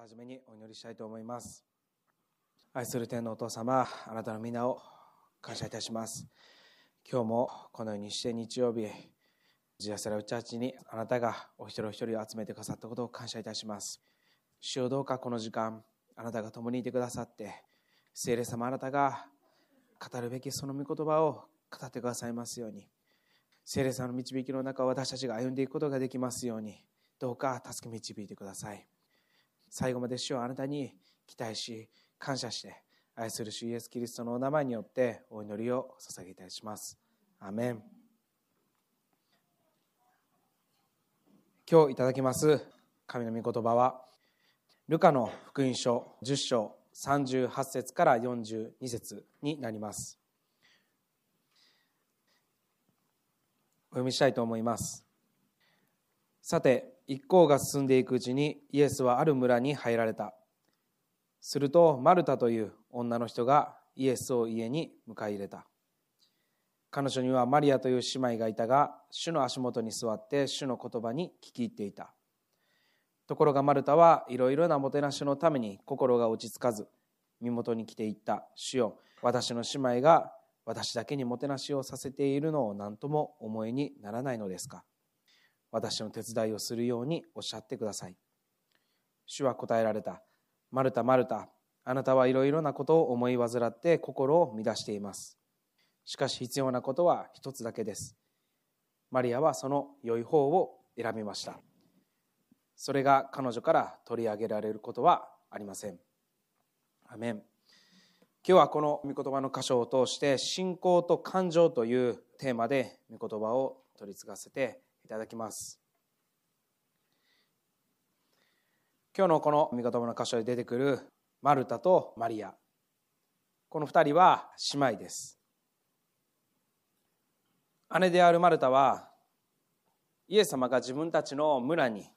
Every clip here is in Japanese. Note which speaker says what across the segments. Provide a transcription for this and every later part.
Speaker 1: ずはじめにお祈りしたいと思います。愛する天のお父様あなたの皆を感謝いたします。今日もこのようにして日曜日ジアセラウチャーチにあなたがお一人お一人を集めてくださったことを感謝いたします。主よどうかこの時間あなたが共にいてくださって聖霊様あなたが語るべきその御言葉を語ってくださいますように。聖霊様の導きの中を私たちが歩んでいくことができますようにどうか助け導いてください。最後まで主をあなたに期待し感謝して愛する主イエス・キリストのお名前によってお祈りを捧げいたします。アメン。今日いただきます神の御言葉はルカの福音書10章38節から42節になります。お読みしたいと思います。さて一行が進んでいくうちにイエスはある村に入られた。するとマルタという女の人がイエスを家に迎え入れた。彼女にはマリアという姉妹がいたが主の足元に座って主の言葉に聞き入っていた。ところがマルタはいろいろなもてなしのために心が落ち着かず身元に来ていった。主よ私の姉妹が私だけにもてなしをさせているのを何とも思いにならないのですか。私の手伝いをするようにおっしゃってください。主は答えられた。マルタ、マルタ、あなたはいろいろなことを思い患って心を乱しています。しかし必要なことは一つだけです。マリアはその良い方を選びました。それが彼女から取り上げられることはありません。アメン。今日はこの御言葉の箇所を通して信仰と感情というテーマで御言葉を取り継がせてただきます。今日のこの御言葉の箇所で出てくるマルタとマリア。この2人は姉妹です。姉であるマルタはイエス様が自分たちの村に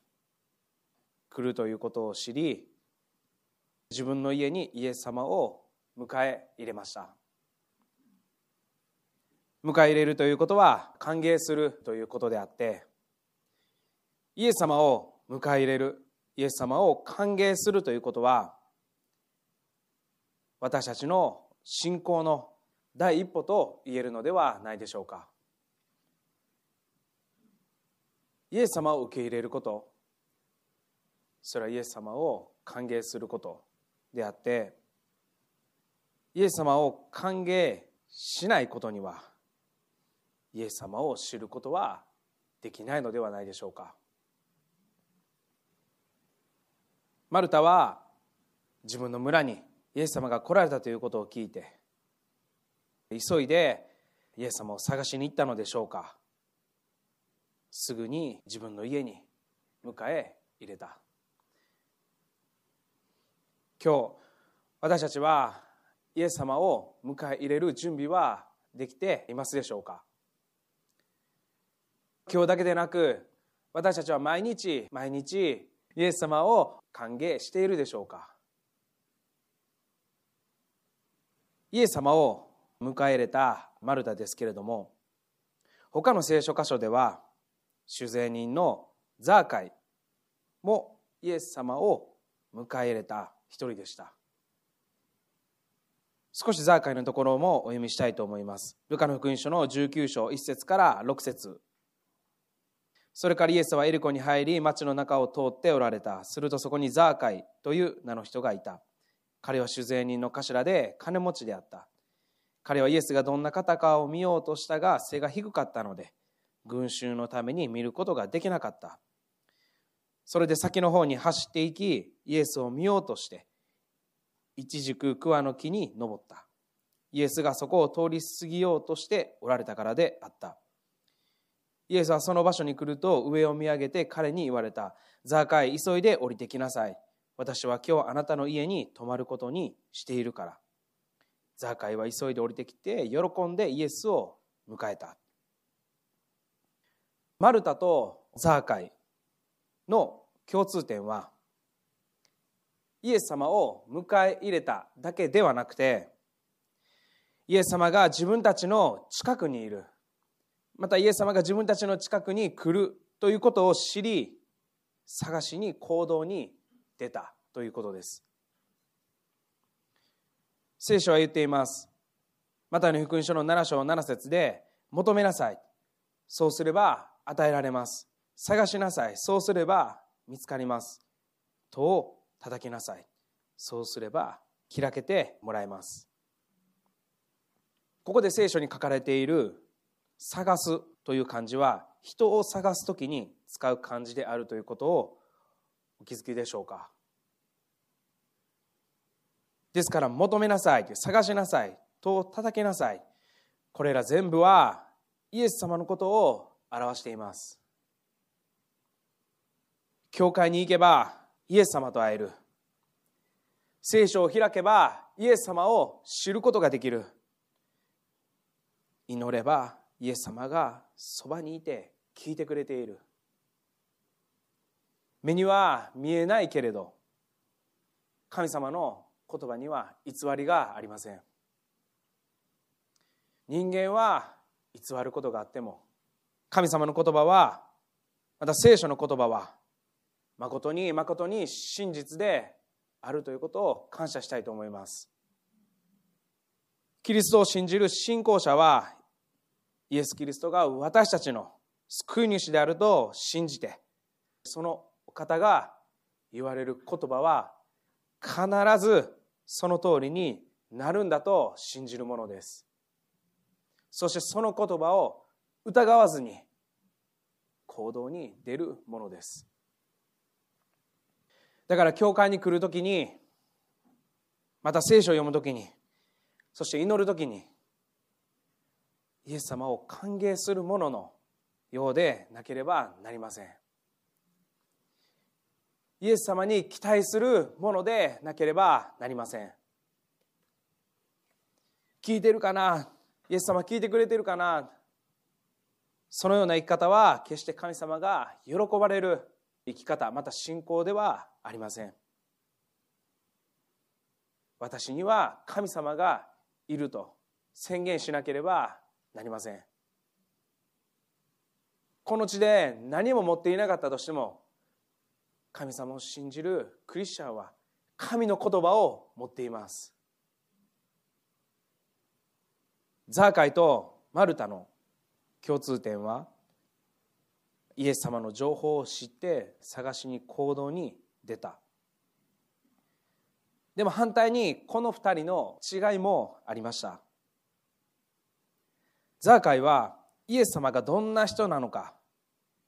Speaker 1: 来るということを知り自分の家にイエス様を迎え入れました。迎え入れるということは歓迎するということであってイエス様を迎え入れるイエス様を歓迎するということは私たちの信仰の第一歩と言えるのではないでしょうか。イエス様を受け入れることそれはイエス様を歓迎することであってイエス様を歓迎しないことにはイエス様を知ることはできないのではないでしょうか。マルタは自分の村にイエス様が来られたということを聞いて急いでイエス様を探しに行ったのでしょうか。すぐに自分の家に迎え入れた。今日私たちはイエス様を迎え入れる準備はできていますでしょうか。今日だけでなく私たちは毎日毎日イエス様を歓迎しているでしょうか。イエス様を迎え入れたマルタですけれども他の聖書箇所では主税人のザーカイもイエス様を迎え入れた一人でした。少しザーカイのところもお読みしたいと思います。ルカの福音書の19章1節から6節。それからイエスはエリコに入り町の中を通っておられた。するとそこにザーカイという名の人がいた。彼は酒税人の頭で金持ちであった。彼はイエスがどんな方かを見ようとしたが背が低かったので群衆のために見ることができなかった。それで先の方に走っていきイエスを見ようとして一軸桑の木に登った。イエスがそこを通り過ぎようとしておられたからであった。イエスはその場所に来ると上を見上げて彼に言われた。ザーカイ、急いで降りてきなさい。私は今日あなたの家に泊まることにしているから。ザーカイは急いで降りてきて喜んでイエスを迎えた。マルタとザーカイの共通点はイエス様を迎え入れただけではなくてイエス様が自分たちの近くにいるまたイエス様が自分たちの近くに来るということを知り探しに行動に出たということです。聖書は言っています。またの福音書の7章7節で求めなさい。そうすれば与えられます。探しなさい。そうすれば見つかります。戸を叩きなさい。そうすれば開けてもらえます。ここで聖書に書かれている「探す」という漢字は人を探す時に使う漢字であるということをお気づきでしょうか。ですから求めなさい探しなさいと叩けなさい。これら全部はイエス様のことを表しています。教会に行けばイエス様と会える。聖書を開けばイエス様を知ることができる。祈ればイエス様がそばにいて聞いてくれている。目には見えないけれど神様の言葉には偽りがありません。人間は偽ることがあっても神様の言葉はまた聖書の言葉は誠に誠に真実であるということを感謝したいと思います。キリストを信じる信仰者はイエス・キリストが私たちの救い主であると信じてその方が言われる言葉は必ずその通りになるんだと信じるものです。そしてその言葉を疑わずに行動に出るものです。だから教会に来るときにまた聖書を読むときにそして祈るときにイエス様を歓迎するもののようでなければなりません。イエス様に期待するものでなければなりません。聞いてるかな？イエス様聞いてくれてるかな？そのような生き方は決して神様が喜ばれる生き方また信仰ではありません。私には神様がいると宣言しなければなりません。この地で何も持っていなかったとしても神様を信じるクリスチャンは神の言葉を持っています。ザーカイとマルタの共通点はイエス様の情報を知って探しに行動に出た。でも反対にこの2人の違いもありました。ザーカイはイエス様がどんな人なのか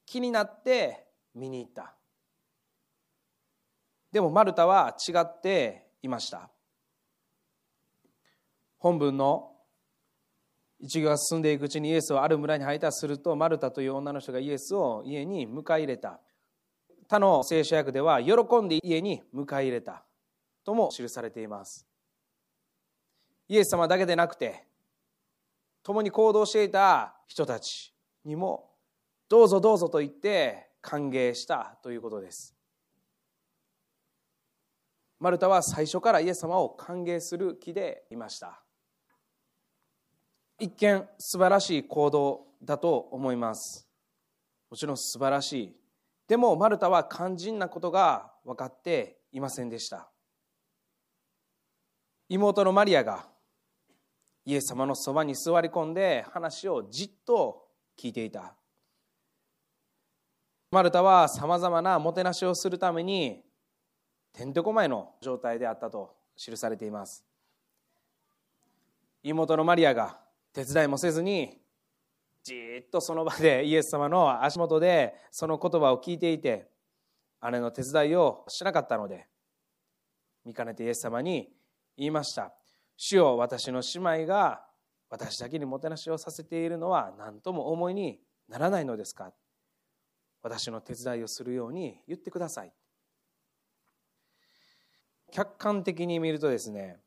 Speaker 1: 気になって見に行った。でもマルタは違っていました。本文の一行が進んでいくうちにイエスはある村に配達するとマルタという女の人がイエスを家に迎え入れた。他の聖書訳では喜んで家に迎え入れたとも記されています。イエス様だけでなくて共に行動していた人たちにもどうぞどうぞと言って歓迎したということです。マルタは最初からイエス様を歓迎する気でいました。一見素晴らしい行動だと思います。もちろん素晴らしい。でもマルタは肝心なことが分かっていませんでした。妹のマリアがイエス様のそばに座り込んで話をじっと聞いていた。マルタはさまざまなもてなしをするためにてんてこまいの状態であったと記されています。妹のマリアが手伝いもせずにじっとその場でイエス様の足元でその言葉を聞いていて姉の手伝いをしなかったので見かねてイエス様に言いました。主よ私の姉妹が私だけにもてなしをさせているのは何とも思いにならないのですか？私の手伝いをするように言ってください。客観的に見るとですね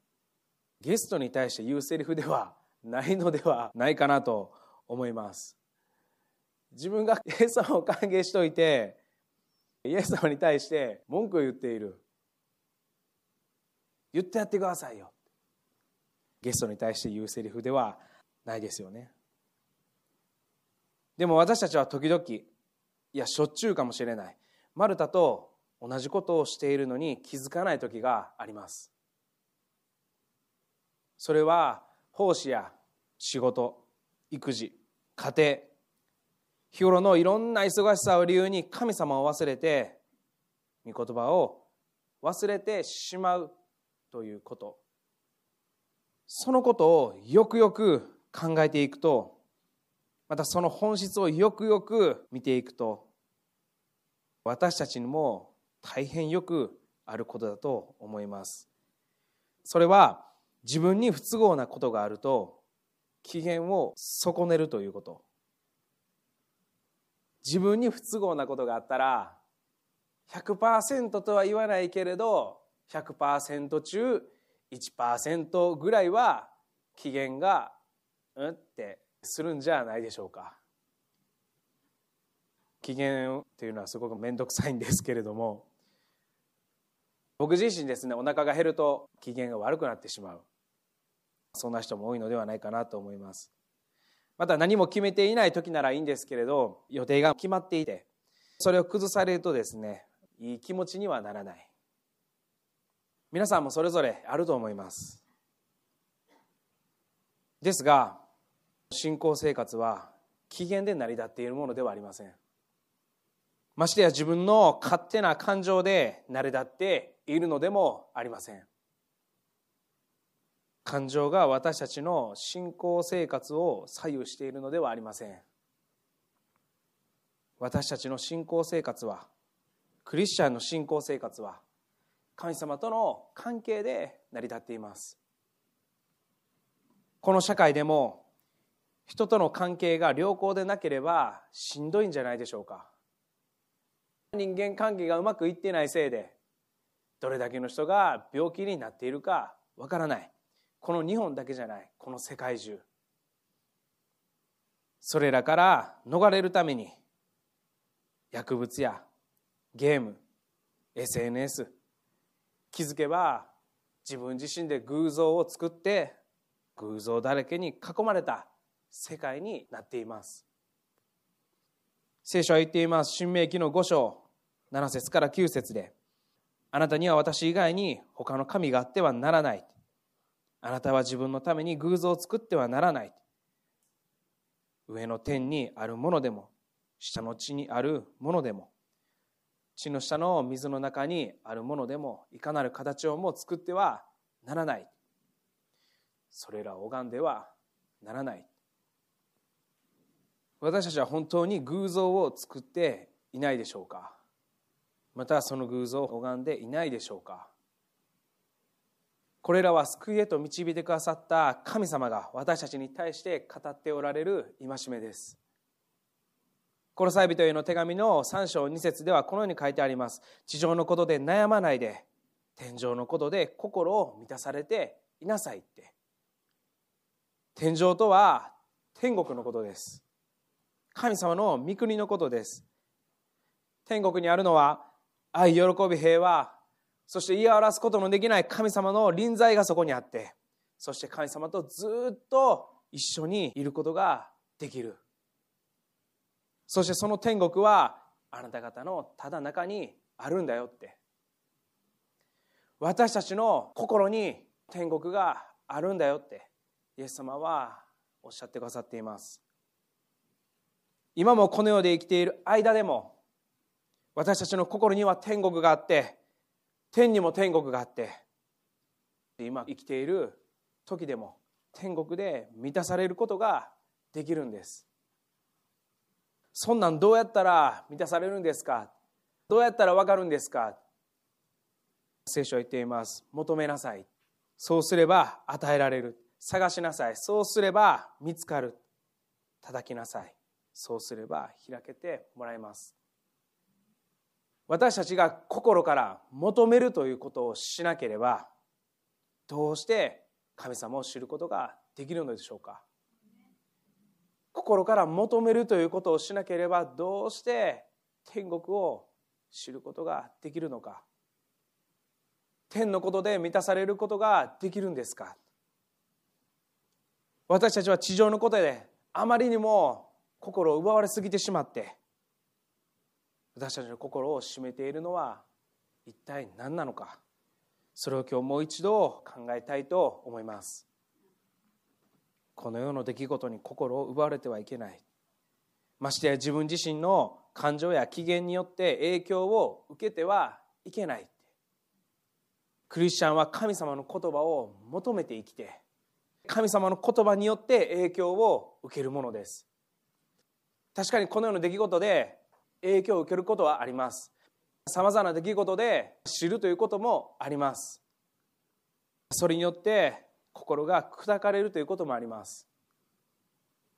Speaker 1: ゲストに対して言うセリフではないのではないかなと思います。自分がイエス様を歓迎しといてイエス様に対して文句を言っている。言ってやってくださいよ。ゲストに対して言うセリフではないですよね。でも私たちは時々いやしょっちゅうかもしれない。マルタと同じことをしているのに気づかない時があります。それは奉仕や仕事育児家庭日頃のいろんな忙しさを理由に神様を忘れて御言葉を忘れてしまうということ。そのことをよくよく考えていくとまたその本質をよくよく見ていくと私たちにも大変よくあることだと思います。それは自分に不都合なことがあると機嫌を損ねるということ。自分に不都合なことがあったら100%とは言わないけれど100%中1%ぐらいは機嫌がうんってするんじゃないでしょうか。機嫌っていうのはすごく面倒くさいんですけれども。僕自身ですねお腹が減ると機嫌が悪くなってしまう。そんな人も多いのではないかなと思います。また何も決めていない時ならいいんですけれど予定が決まっていてそれを崩されるとですねいい気持ちにはならない。皆さんもそれぞれあると思います。ですが信仰生活は機嫌で成り立っているものではありません。ましてや自分の勝手な感情で成り立っているのでもありません。感情が私たちの信仰生活を左右しているのではありません。私たちの信仰生活はクリスチャンの信仰生活は神様との関係で成り立っています。この社会でも人との関係が良好でなければしんどいんじゃないでしょうか。人間関係がうまくいっていないせいでどれだけの人が病気になっているかわからない。この日本だけじゃない。この世界中。それらから逃れるために薬物やゲーム SNS 気づけば自分自身で偶像を作って偶像だらけに囲まれた世界になっています。聖書は言っています。新明記の5章7節から9節であなたには私以外に他の神があってはならない。あなたは自分のために偶像を作ってはならない。上の天にあるものでも下の地にあるものでも地の下の水の中にあるものでもいかなる形をも作ってはならない。それらを拝んではならない。私たちは本当に偶像を作っていないでしょうか？またその偶像を拝んでいないでしょうか？これらは救いへと導いてくださった神様が私たちに対して語っておられる戒めです。この際人への手紙の3章2節ではこのように書いてあります。地上のことで悩まないで、天上のことで心を満たされていなさいって。天上とは天国のことです。神様の御国のことです。天国にあるのは愛、喜び、平和、そして言い表すことのできない神様の臨在がそこにあって、そして神様とずっと一緒にいることができる。そしてその天国はあなた方のただ中にあるんだよって。私たちの心に天国があるんだよって。イエス様はおっしゃってくださっています。今もこの世で生きている間でも私たちの心には天国があって天にも天国があって今生きている時でも天国で満たされることができるんです。そんなんどうやったら満たされるんですか？どうやったらわかるんですか？聖書は言っています。求めなさい。そうすれば与えられる。探しなさい。そうすれば見つかる。叩きなさい。そうすれば開けてもらいます。私たちが心から求めるということをしなければどうして神様を知ることができるのでしょうか？心から求めるということをしなければどうして天国を知ることができるのか。天のことで満たされることができるんですか。私たちは地上のことであまりにも心を奪われすぎてしまって私たちの心を占めているのは一体何なのか。それを今日もう一度考えたいと思います。この世の出来事に心を奪われてはいけない。ましてや自分自身の感情や機嫌によって影響を受けてはいけない。クリスチャンは神様の言葉を求めて生きて神様の言葉によって影響を受けるものです。確かにこのような出来事で影響を受けることはあります。さまざまな出来事で知るということもあります。それによって心が砕かれるということもあります。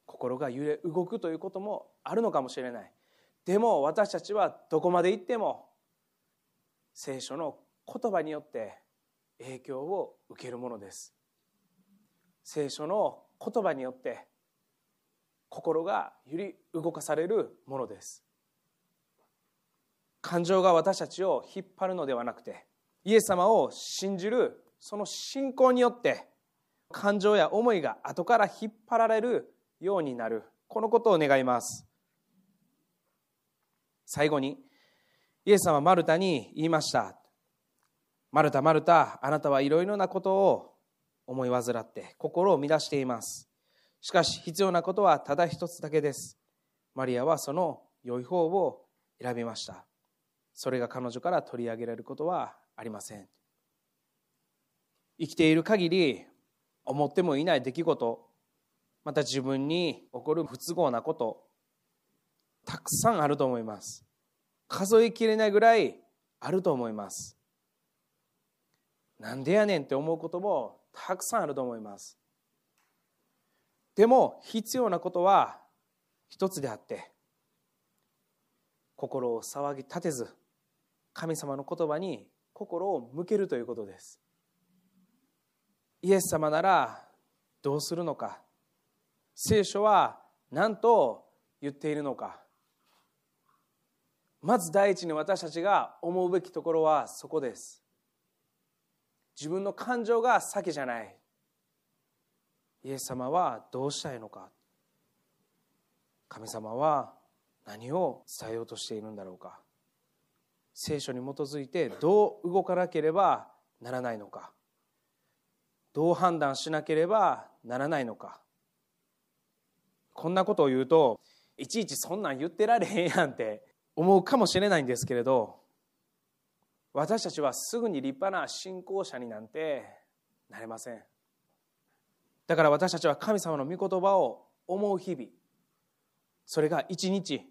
Speaker 1: 心が揺れ動くということもあるのかもしれない。でも私たちはどこまで行っても聖書の言葉によって影響を受けるものです。聖書の言葉によって心が揺り動かされるものです。感情が私たちを引っ張るのではなくてイエス様を信じるその信仰によって感情や思いが後から引っ張られるようになる。このことを願います。最後にイエス様はマルタに言いました。マルタマルタあなたはいろいろなことを思い患って心を乱しています。しかし必要なことはただ一つだけです。マリアはその良い方を選びました。それが彼女から取り上げられることはありません。生きている限り思ってもいない出来事また自分に起こる不都合なことたくさんあると思います。数えきれないぐらいあると思います。なんでやねんって思うこともたくさんあると思います。でも必要なことは一つであって心を騒ぎ立てず神様の言葉に心を向けるということです。イエス様ならどうするのか。聖書は何と言っているのか。まず第一に私たちが思うべきところはそこです。自分の感情が先じゃない。イエス様はどうしたいのか。神様は何を伝えようとしているんだろうか。聖書に基づいてどう動かなければならないのか。どう判断しなければならないのか。こんなことを言うといちいちそんなん言ってられへんやんって思うかもしれないんですけれど私たちはすぐに立派な信仰者になんてなれません。だから私たちは神様の御言葉を思う日々それが1日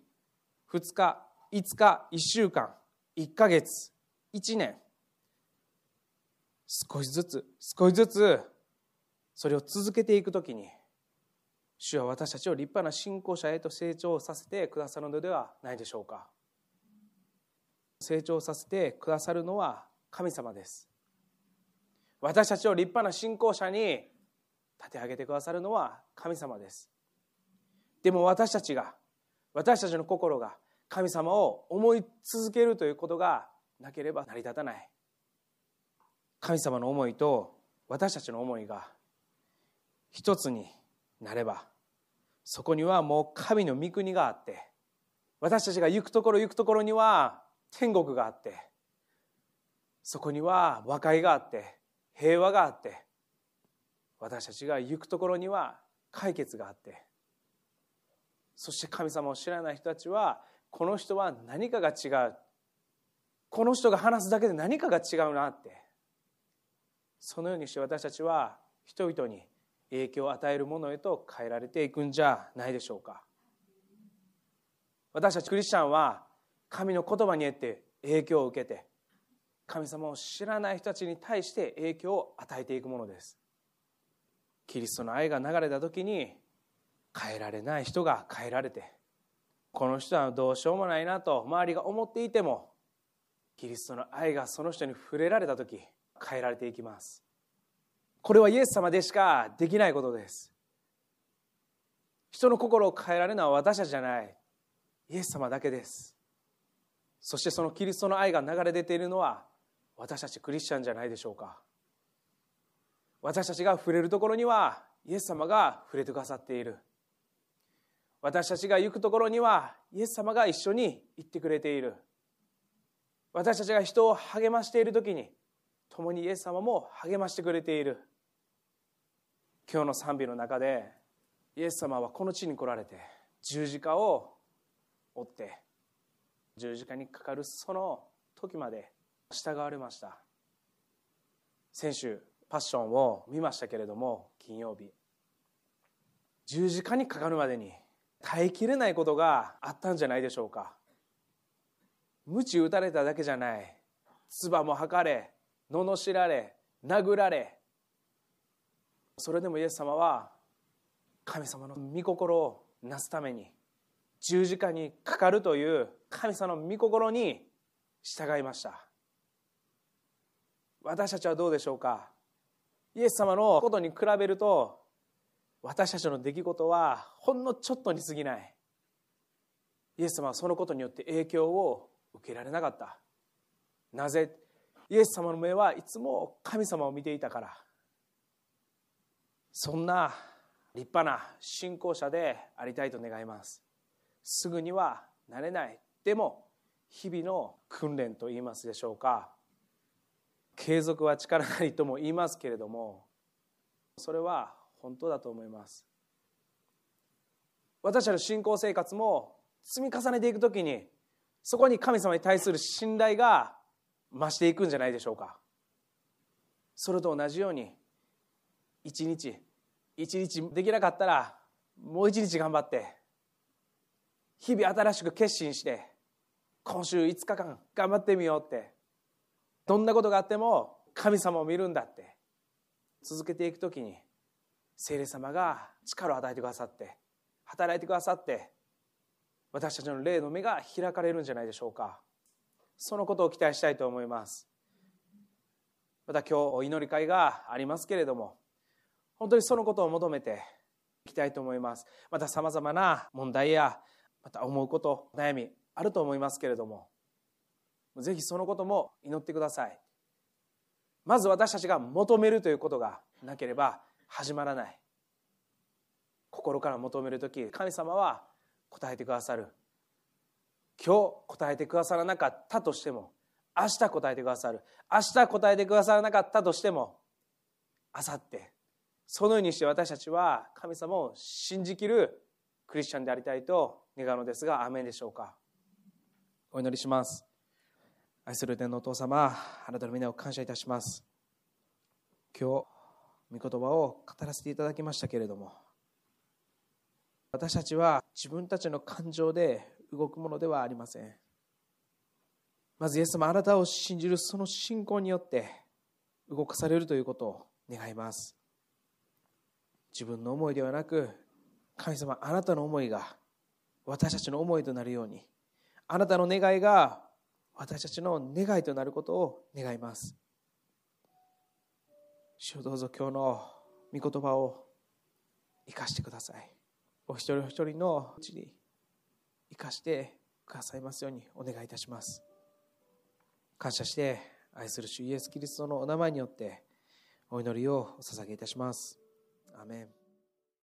Speaker 1: 2日5日1週間1ヶ月1年少しずつ少しずつそれを続けていくときに主は私たちを立派な信仰者へと成長させてくださるのではないでしょうか。成長させてくださるのは神様です。私たちを立派な信仰者に立て上げてくださるのは神様です。でも私たちが私たちの心が神様を思い続けるということがなければ成り立たない。神様の思いと私たちの思いが一つになればそこにはもう神の御国があって私たちが行くところ行くところには天国があってそこには和解があって平和があって私たちが行くところには解決があってそして神様を知らない人たちはこの人は何かが違う。この人が話すだけで何かが違うなってそのようにして私たちは人々に影響を与えるものへと変えられていくんじゃないでしょうか。私たちクリスチャンは神の言葉によって影響を受けて神様を知らない人たちに対して影響を与えていくものです。キリストの愛が流れた時に変えられない人が変えられてこの人はどうしようもないなと周りが思っていてもキリストの愛がその人に触れられた時変えられていきます。これはイエス様でしかできないことです。人の心を変えられるのは私たちじゃない。イエス様だけです。そしてそのキリストの愛が流れ出ているのは私たちクリスチャンじゃないでしょうか。私たちが触れるところにはイエス様が触れてくださっている。私たちが行くところにはイエス様が一緒に行ってくれている。私たちが人を励ましている時に共にイエス様も励ましてくれている。今日の賛美の中でイエス様はこの地に来られて十字架を追って十字架にかかるその時まで従われました。先週パッションを見ましたけれども金曜日。十字架にかかるまでに耐えきれないことがあったんじゃないでしょうか。鞭打たれただけじゃない。唾も吐かれ罵られ殴られ。それでもイエス様は神様の御心をなすために十字架にかかるという神様の御心に従いました。私たちはどうでしょうか？イエス様のことに比べると私たちの出来事はほんのちょっとに過ぎない。イエス様はそのことによって影響を受けられなかった。なぜイエス様の目はいつも神様を見ていたからそんな立派な信仰者でありたいと願います。すぐにはなれない。でも日々の訓練と言いますでしょうか。継続は力なりとも言いますけれどもそれは本当だと思います。私たちの信仰生活も積み重ねていくときにそこに神様に対する信頼が増していくんじゃないでしょうか。それと同じように一日一日できなかったらもう一日頑張って日々新しく決心して今週5日間頑張ってみようってどんなことがあっても神様を見るんだって続けていくときに聖霊様が力を与えてくださって働いてくださって私たちの霊の目が開かれるんじゃないでしょうか。そのことを期待したいと思います。また今日お祈り会がありますけれども本当にそのことを求めていきたいと思います。またさまざまな問題やまた思うこと悩みあると思いますけれどもぜひそのことも祈ってください。まず私たちが求めるということがなければ始まらない。心から求める時神様は答えてくださる。今日答えてくださらなかったとしても明日答えてくださる。明日答えてくださらなかったとしても明後日そのようにして私たちは神様を信じきるクリスチャンでありたいと願うのですがアメンでしょうか。お祈りします。愛する天のお父様あなたの皆を感謝いたします。今日御言葉を語らせていただきましたけれども私たちは自分たちの感情で動くものではありません。まずイエス様あなたを信じるその信仰によって動かされるということを願います。自分の思いではなく神様あなたの思いが私たちの思いとなるようにあなたの願いが私たちの願いとなることを願います。主をどうぞ今日の御言葉を生かしてください。お一人お一人のうちに生かしてくださいますようにお願いいたします。感謝して愛する主イエス・キリストのお名前によってお祈りをお捧げいたします。アメン。